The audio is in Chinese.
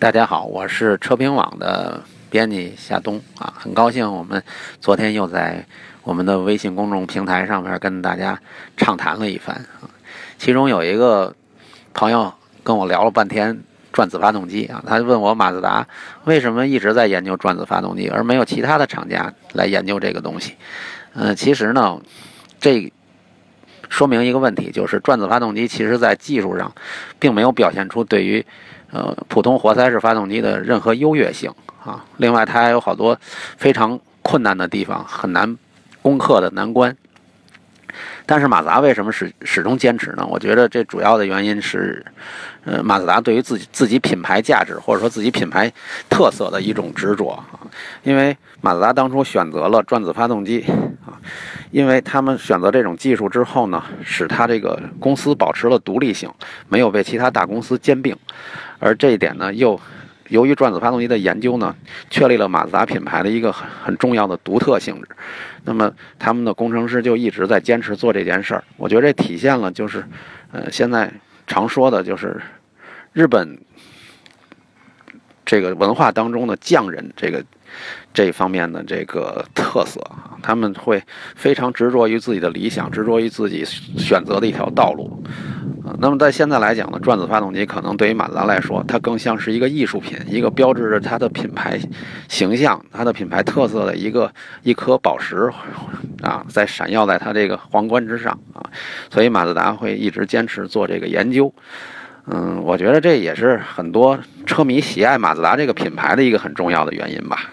大家好，我是车评网的编辑夏冬啊，很高兴我们昨天又在我们的微信公众平台上面跟大家畅谈了一番啊。其中有一个朋友跟我聊了半天转子发动机啊，他问我马自达为什么一直在研究转子发动机，而没有其他的厂家来研究这个东西。嗯，其实呢，这说明一个问题，就是转子发动机其实在技术上并没有表现出对于呃，普通活塞式发动机的任何优越性啊，另外它还有好多非常困难的地方，很难攻克的难关。但是马自达为什么始始终坚持呢？我觉得这主要的原因是，呃，马自达对于自己自己品牌价值或者说自己品牌特色的一种执着啊。因为马自达当初选择了转子发动机，因为他们选择这种技术之后呢，使它这个公司保持了独立性，没有被其他大公司兼并。而这一点呢，又由于转子发动机的研究呢，确立了马自达品牌的一个很很重要的独特性质。那么他们的工程师就一直在坚持做这件事儿。我觉得这体现了就是，呃，现在常说的就是日本这个文化当中的匠人这个这方面的这个特色，他们会非常执着于自己的理想，执着于自己选择的一条道路。啊那么在现在来讲呢，转子发动机可能对于马自达来说，它更像是一个艺术品，一个标志着它的品牌形象、它的品牌特色的一个一颗宝石啊，在闪耀在它这个皇冠之上啊。所以马自达会一直坚持做这个研究。嗯，我觉得这也是很多车迷喜爱马自达这个品牌的一个很重要的原因吧。